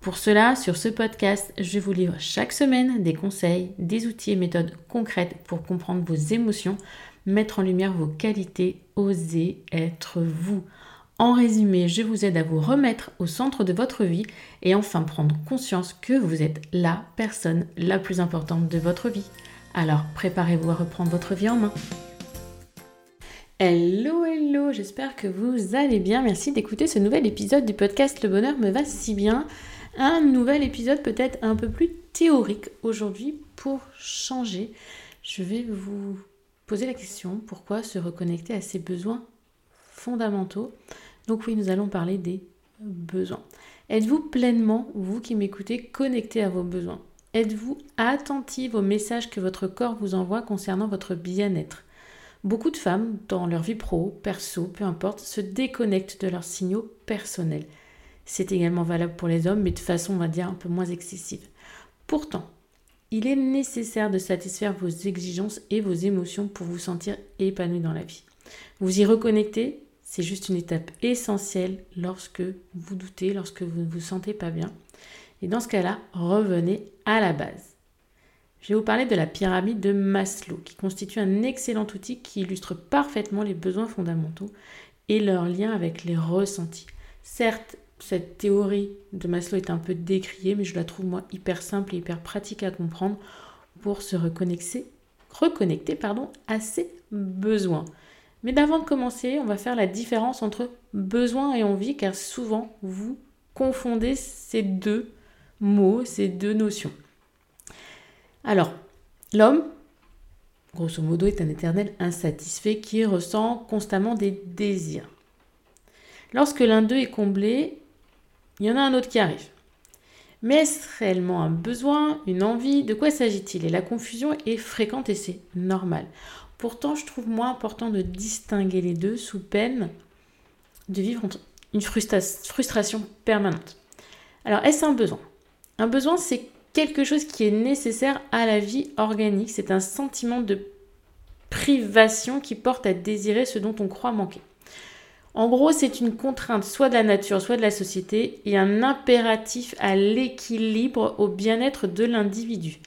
Pour cela, sur ce podcast, je vous livre chaque semaine des conseils, des outils et méthodes concrètes pour comprendre vos émotions, mettre en lumière vos qualités, oser être vous. En résumé, je vous aide à vous remettre au centre de votre vie et enfin prendre conscience que vous êtes la personne la plus importante de votre vie. Alors préparez-vous à reprendre votre vie en main. Hello, hello, j'espère que vous allez bien. Merci d'écouter ce nouvel épisode du podcast Le bonheur me va si bien un nouvel épisode peut-être un peu plus théorique aujourd'hui pour changer. Je vais vous poser la question pourquoi se reconnecter à ses besoins fondamentaux? Donc oui, nous allons parler des besoins. Êtes-vous pleinement, vous qui m'écoutez, connecté à vos besoins? Êtes-vous attentive aux messages que votre corps vous envoie concernant votre bien-être? Beaucoup de femmes, dans leur vie pro, perso, peu importe, se déconnectent de leurs signaux personnels. C'est également valable pour les hommes, mais de façon, on va dire, un peu moins excessive. Pourtant, il est nécessaire de satisfaire vos exigences et vos émotions pour vous sentir épanoui dans la vie. Vous y reconnecter, c'est juste une étape essentielle lorsque vous doutez, lorsque vous ne vous sentez pas bien. Et dans ce cas-là, revenez à la base. Je vais vous parler de la pyramide de Maslow, qui constitue un excellent outil qui illustre parfaitement les besoins fondamentaux et leur lien avec les ressentis. Certes, cette théorie de Maslow est un peu décriée, mais je la trouve moi hyper simple et hyper pratique à comprendre pour se reconnecter, reconnecter pardon, à ses besoins. Mais d'avant de commencer, on va faire la différence entre besoin et envie, car souvent vous confondez ces deux mots, ces deux notions. Alors, l'homme, grosso modo, est un éternel insatisfait qui ressent constamment des désirs. Lorsque l'un d'eux est comblé, il y en a un autre qui arrive. Mais est-ce réellement un besoin, une envie? De quoi s'agit-il? Et la confusion est fréquente et c'est normal. Pourtant, je trouve moins important de distinguer les deux sous peine de vivre une frustration permanente. Alors, est-ce un besoin? Un besoin, c'est quelque chose qui est nécessaire à la vie organique. C'est un sentiment de privation qui porte à désirer ce dont on croit manquer. En gros, c'est une contrainte soit de la nature, soit de la société, et un impératif à l'équilibre, au bien-être de l'individu.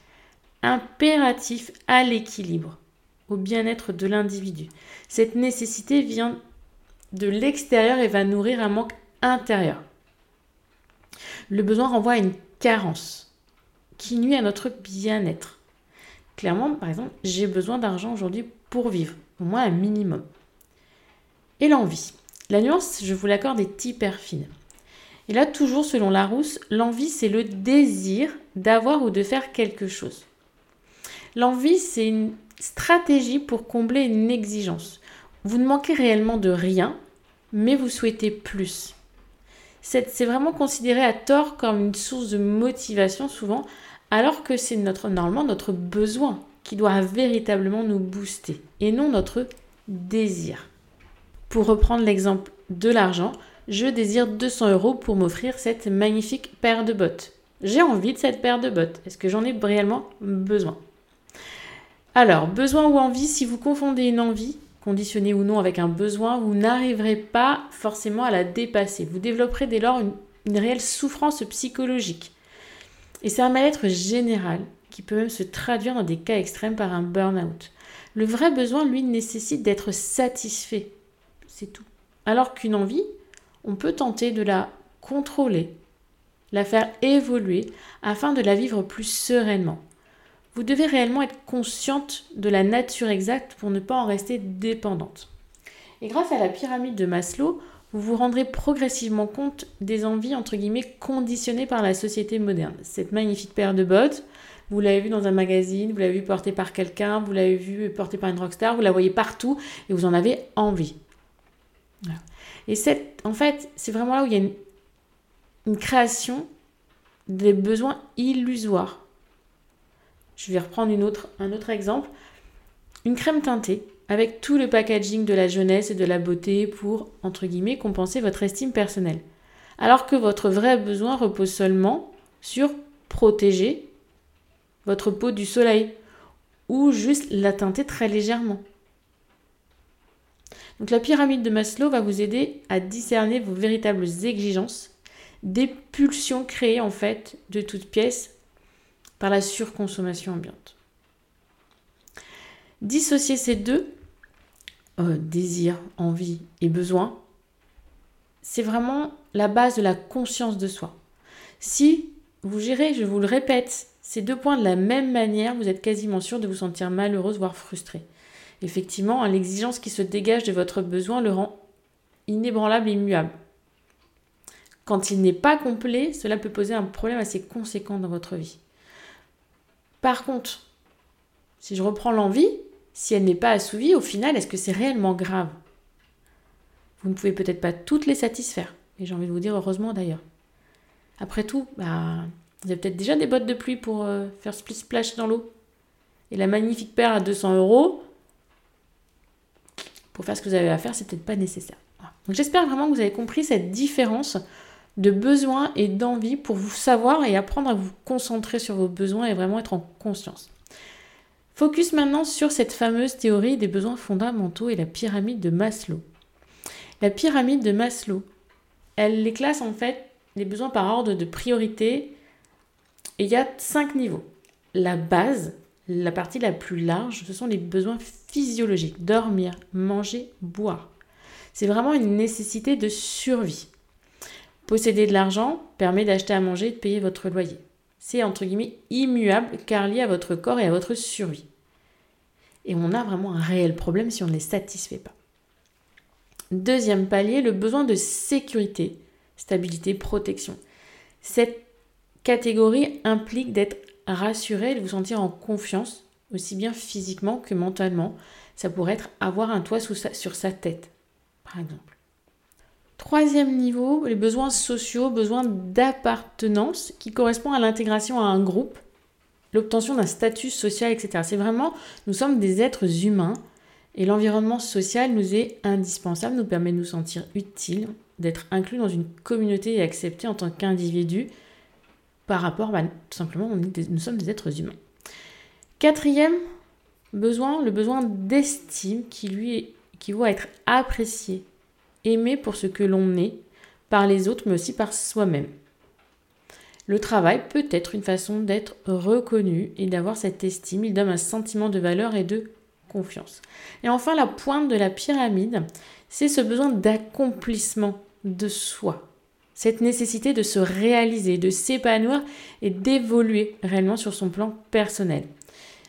Impératif à l'équilibre, au bien-être de l'individu. Cette nécessité vient de l'extérieur et va nourrir un manque intérieur. Le besoin renvoie à une carence qui nuit à notre bien-être. Clairement, par exemple, j'ai besoin d'argent aujourd'hui pour vivre, au moins un minimum. Et l'envie. La nuance, je vous l'accorde, est hyper fine. Et là, toujours selon Larousse, l'envie, c'est le désir d'avoir ou de faire quelque chose. L'envie, c'est une stratégie pour combler une exigence. Vous ne manquez réellement de rien, mais vous souhaitez plus. C'est vraiment considéré à tort comme une source de motivation souvent, alors que c'est normalement notre besoin qui doit véritablement nous booster, et non notre désir. Pour reprendre l'exemple de l'argent, je désire 200 euros pour m'offrir cette magnifique paire de bottes. J'ai envie de cette paire de bottes. Est-ce que j'en ai réellement besoin? Alors, besoin ou envie, si vous confondez une envie, conditionnée ou non avec un besoin, vous n'arriverez pas forcément à la dépasser. Vous développerez dès lors une, une réelle souffrance psychologique. Et c'est un mal-être général qui peut même se traduire dans des cas extrêmes par un burn-out. Le vrai besoin, lui, nécessite d'être satisfait c'est tout. Alors qu'une envie, on peut tenter de la contrôler, la faire évoluer afin de la vivre plus sereinement. Vous devez réellement être consciente de la nature exacte pour ne pas en rester dépendante. Et grâce à la pyramide de Maslow, vous vous rendrez progressivement compte des envies, entre guillemets, conditionnées par la société moderne. Cette magnifique paire de bottes, vous l'avez vue dans un magazine, vous l'avez vue portée par quelqu'un, vous l'avez vue portée par une rockstar, vous la voyez partout et vous en avez envie. Et cette, en fait, c'est vraiment là où il y a une, création des besoins illusoires. Je vais reprendre un autre exemple. Une crème teintée avec tout le packaging de la jeunesse et de la beauté pour, entre guillemets, compenser votre estime personnelle. Alors que votre vrai besoin repose seulement sur protéger votre peau du soleil ou juste la teinter très légèrement. Donc la pyramide de Maslow va vous aider à discerner vos véritables exigences, des pulsions créées en fait de toutes pièces par la surconsommation ambiante. Dissocier ces deux, euh, désir, envie et besoin, c'est vraiment la base de la conscience de soi. Si vous gérez, je vous le répète, ces deux points de la même manière, vous êtes quasiment sûr de vous sentir malheureuse, voire frustrée. Effectivement, l'exigence qui se dégage de votre besoin le rend inébranlable et immuable. Quand il n'est pas complet, cela peut poser un problème assez conséquent dans votre vie. Par contre, si je reprends l'envie, si elle n'est pas assouvie, au final, est-ce que c'est réellement grave? Vous ne pouvez peut-être pas toutes les satisfaire. Et j'ai envie de vous dire heureusement d'ailleurs. Après tout, bah, vous avez peut-être déjà des bottes de pluie pour euh, faire split splash dans l'eau. Et la magnifique paire à 200 euros, pour faire ce que vous avez à faire, c'est peut-être pas nécessaire. J'espère vraiment que vous avez compris cette différence de besoin et d'envie pour vous savoir et apprendre à vous concentrer sur vos besoins et vraiment être en conscience. Focus maintenant sur cette fameuse théorie des besoins fondamentaux et la pyramide de Maslow. La pyramide de Maslow, elle les classe en fait les besoins par ordre de priorité et il y a cinq niveaux. La base, la partie la plus large, ce sont les besoins physiologiques. Dormir, manger, boire. C'est vraiment une nécessité de survie. Posséder de l'argent permet d'acheter à manger et de payer votre loyer. C'est entre guillemets immuable car lié à votre corps et à votre survie. Et on a vraiment un réel problème si on ne les satisfait pas. Deuxième palier, le besoin de sécurité, stabilité, protection. Cette catégorie implique d'être rassuré, de vous sentir en confiance, aussi bien physiquement que mentalement. Ça pourrait être avoir un toit sur sa tête, par exemple. Troisième niveau, les besoins sociaux, besoins d'appartenance qui correspond à l'intégration à un groupe, l'obtention d'un statut social, etc. C'est vraiment, nous sommes des êtres humains et l'environnement social nous est indispensable, nous permet de nous sentir utiles, d'être inclus dans une communauté et acceptés en tant qu'individu par rapport, bah, tout simplement, nous sommes des êtres humains. Quatrième besoin, le besoin d'estime qui lui qui va être apprécié, aimé pour ce que l'on est par les autres, mais aussi par soi-même. Le travail peut être une façon d'être reconnu et d'avoir cette estime. Il donne un sentiment de valeur et de confiance. Et enfin, la pointe de la pyramide, c'est ce besoin d'accomplissement de soi cette nécessité de se réaliser, de s'épanouir et d'évoluer réellement sur son plan personnel,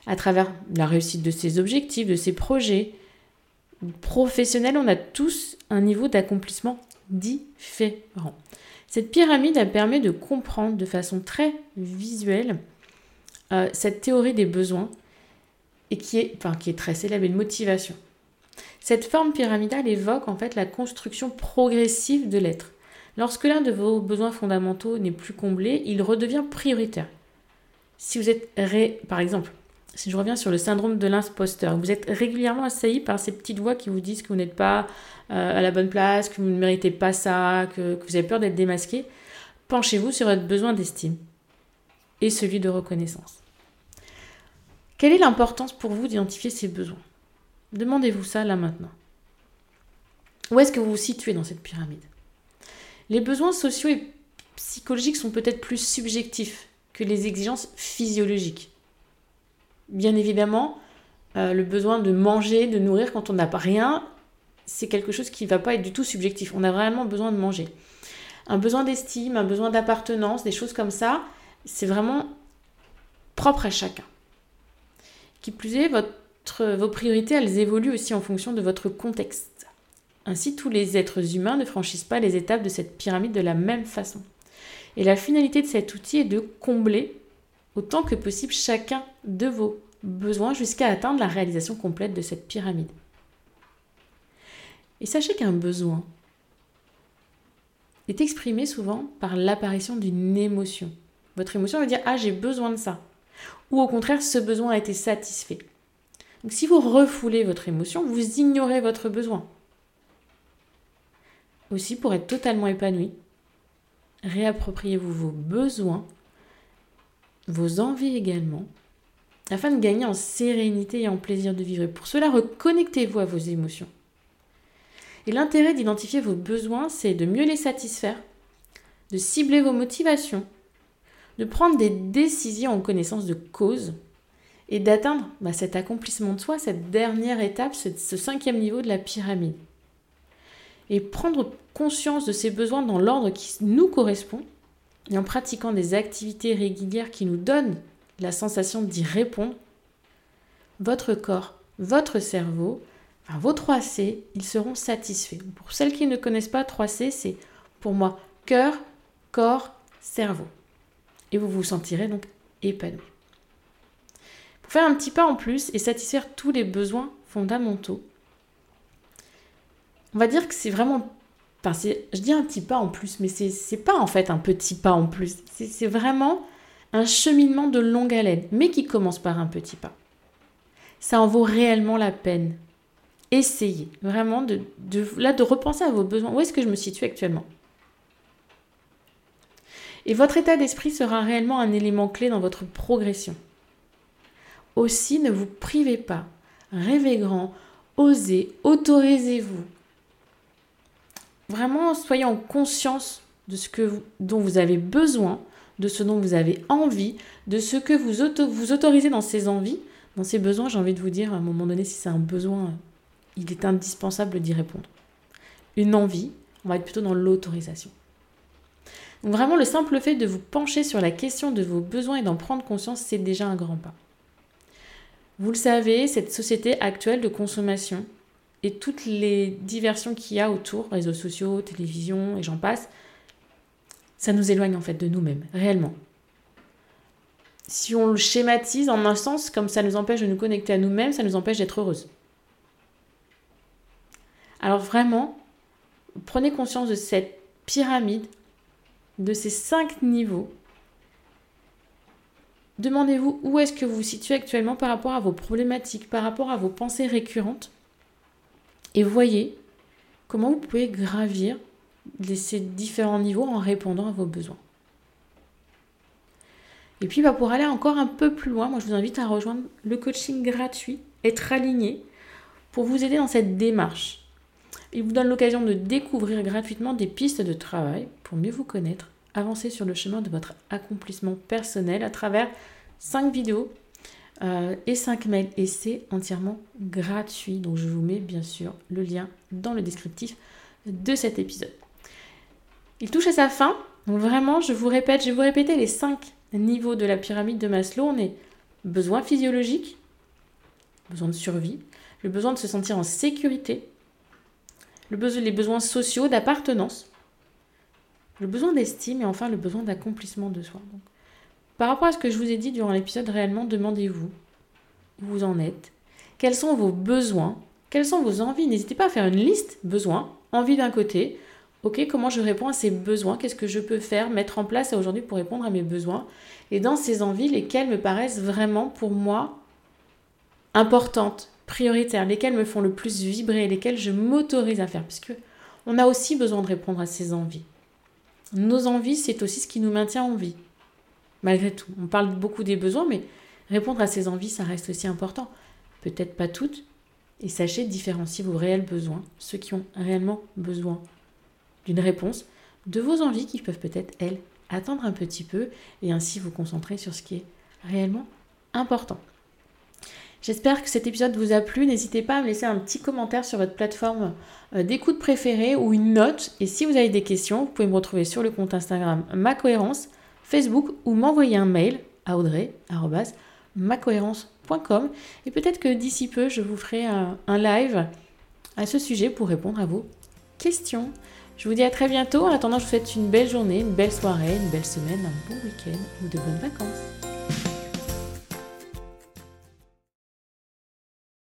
à travers la réussite de ses objectifs, de ses projets professionnels, on a tous un niveau d'accomplissement différent. Cette pyramide a permis de comprendre de façon très visuelle euh, cette théorie des besoins et qui est, enfin, qui est très célèbre, une motivation. Cette forme pyramidale évoque en fait la construction progressive de l'être. Lorsque l'un de vos besoins fondamentaux n'est plus comblé, il redevient prioritaire. Si vous êtes, par exemple, si je reviens sur le syndrome de l'imposteur, vous êtes régulièrement assailli par ces petites voix qui vous disent que vous n'êtes pas euh, à la bonne place, que vous ne méritez pas ça, que, que vous avez peur d'être démasqué, penchez-vous sur votre besoin d'estime et celui de reconnaissance. Quelle est l'importance pour vous d'identifier ces besoins? Demandez-vous ça là maintenant. Où est-ce que vous vous situez dans cette pyramide? Les besoins sociaux et psychologiques sont peut-être plus subjectifs que les exigences physiologiques. Bien évidemment, euh, le besoin de manger, de nourrir quand on n'a pas rien, c'est quelque chose qui ne va pas être du tout subjectif. On a vraiment besoin de manger. Un besoin d'estime, un besoin d'appartenance, des choses comme ça, c'est vraiment propre à chacun. Qui plus est, vos priorités, elles évoluent aussi en fonction de votre contexte. Ainsi, tous les êtres humains ne franchissent pas les étapes de cette pyramide de la même façon. Et la finalité de cet outil est de combler autant que possible chacun de vos besoins jusqu'à atteindre la réalisation complète de cette pyramide. Et sachez qu'un besoin est exprimé souvent par l'apparition d'une émotion. Votre émotion veut dire Ah, j'ai besoin de ça. Ou au contraire, ce besoin a été satisfait. Donc si vous refoulez votre émotion, vous ignorez votre besoin. Aussi, pour être totalement épanoui, réappropriez-vous vos besoins, vos envies également, afin de gagner en sérénité et en plaisir de vivre. pour cela, reconnectez-vous à vos émotions. Et l'intérêt d'identifier vos besoins, c'est de mieux les satisfaire, de cibler vos motivations, de prendre des décisions en connaissance de cause et d'atteindre bah, cet accomplissement de soi, cette dernière étape, ce cinquième niveau de la pyramide. Et prendre conscience de ces besoins dans l'ordre qui nous correspond et en pratiquant des activités régulières qui nous donnent la sensation d'y répondre, votre corps, votre cerveau, vos 3C, ils seront satisfaits. Pour celles qui ne connaissent pas 3C, c'est pour moi cœur, corps, cerveau. Et vous vous sentirez donc épanoui. Pour faire un petit pas en plus et satisfaire tous les besoins fondamentaux, on va dire que c'est vraiment Enfin, je dis un petit pas en plus, mais c'est pas en fait un petit pas en plus. C'est vraiment un cheminement de longue haleine, mais qui commence par un petit pas. Ça en vaut réellement la peine. Essayez vraiment de, repenser à vos besoins. Où est-ce que je me situe actuellement? Et votre état d'esprit sera réellement un élément clé dans votre progression. Aussi, ne vous privez pas. Rêvez grand, osez, autorisez-vous vraiment soyez en conscience de ce dont vous avez besoin, de ce dont vous avez envie, de ce que vous, vous autorisez dans ces envies, dans ces besoins. J'ai envie de vous dire, à un moment donné, si c'est un besoin, il est indispensable d'y répondre. Une envie, on va être plutôt dans l'autorisation. Vraiment, le simple fait de vous pencher sur la question de vos besoins et d'en prendre conscience, c'est déjà un grand pas. Vous le savez, cette société actuelle de consommation, et toutes les diversions qu'il y a autour, réseaux sociaux, télévision et j'en passe, ça nous éloigne en fait de nous-mêmes, réellement. Si on le schématise en un sens, comme ça nous empêche de nous connecter à nous-mêmes, ça nous empêche d'être heureuses. Alors vraiment, prenez conscience de cette pyramide, de ces cinq niveaux. Demandez-vous où est-ce que vous vous situez actuellement par rapport à vos problématiques, par rapport à vos pensées récurrentes et voyez comment vous pouvez gravir ces différents niveaux en répondant à vos besoins. Et puis bah, pour aller encore un peu plus loin, moi je vous invite à rejoindre le coaching gratuit, être aligné, pour vous aider dans cette démarche. Il vous donne l'occasion de découvrir gratuitement des pistes de travail pour mieux vous connaître, avancer sur le chemin de votre accomplissement personnel à travers 5 vidéos euh, et 5 mails. Et c'est entièrement gratuit. Donc je vous mets bien sûr le lien dans le descriptif de cet épisode. Il touche à sa fin. Donc vraiment, je vous répète, je vais vous répéter les 5 niveaux de la pyramide de Maslow. On est besoin physiologique, besoin de survie, le besoin de se sentir en sécurité, les besoins sociaux, d'appartenance, le besoin d'estime et enfin le besoin d'accomplissement de soi. Par rapport à ce que je vous ai dit durant l'épisode, réellement, demandez-vous où vous en êtes, quels sont vos besoins, quelles sont vos envies. N'hésitez pas à faire une liste besoins, envie d'un côté. Ok, comment je réponds à ces besoins? Qu'est-ce que je peux faire, mettre en place aujourd'hui pour répondre à mes besoins? Et dans ces envies, lesquelles me paraissent vraiment pour moi importantes, prioritaires, lesquelles me font le plus vibrer, lesquelles je m'autorise à faire, puisque on a aussi besoin de répondre à ces envies. Nos envies, c'est aussi ce qui nous maintient en vie malgré tout. On parle beaucoup des besoins, mais répondre à ces envies, ça reste aussi important. Peut-être pas toutes. Et sachez différencier vos réels besoins, ceux qui ont réellement besoin d'une réponse, de vos envies qui peuvent peut-être, elles, attendre un petit peu et ainsi vous concentrer sur ce qui est réellement important. J'espère que cet épisode vous a plu. N'hésitez pas à me laisser un petit commentaire sur votre plateforme euh, d'écoute préférée ou une note. Et si vous avez des questions, vous pouvez me retrouver sur le compte Instagram Ma Cohérence Facebook ou m'envoyer un mail à audrey.macohérence.com et peut-être que d'ici peu je vous ferai un, live à ce sujet pour répondre à vos questions. Je vous dis à très bientôt. En attendant, je vous souhaite une belle journée, une belle soirée, une belle semaine, un bon week-end ou de bonnes vacances.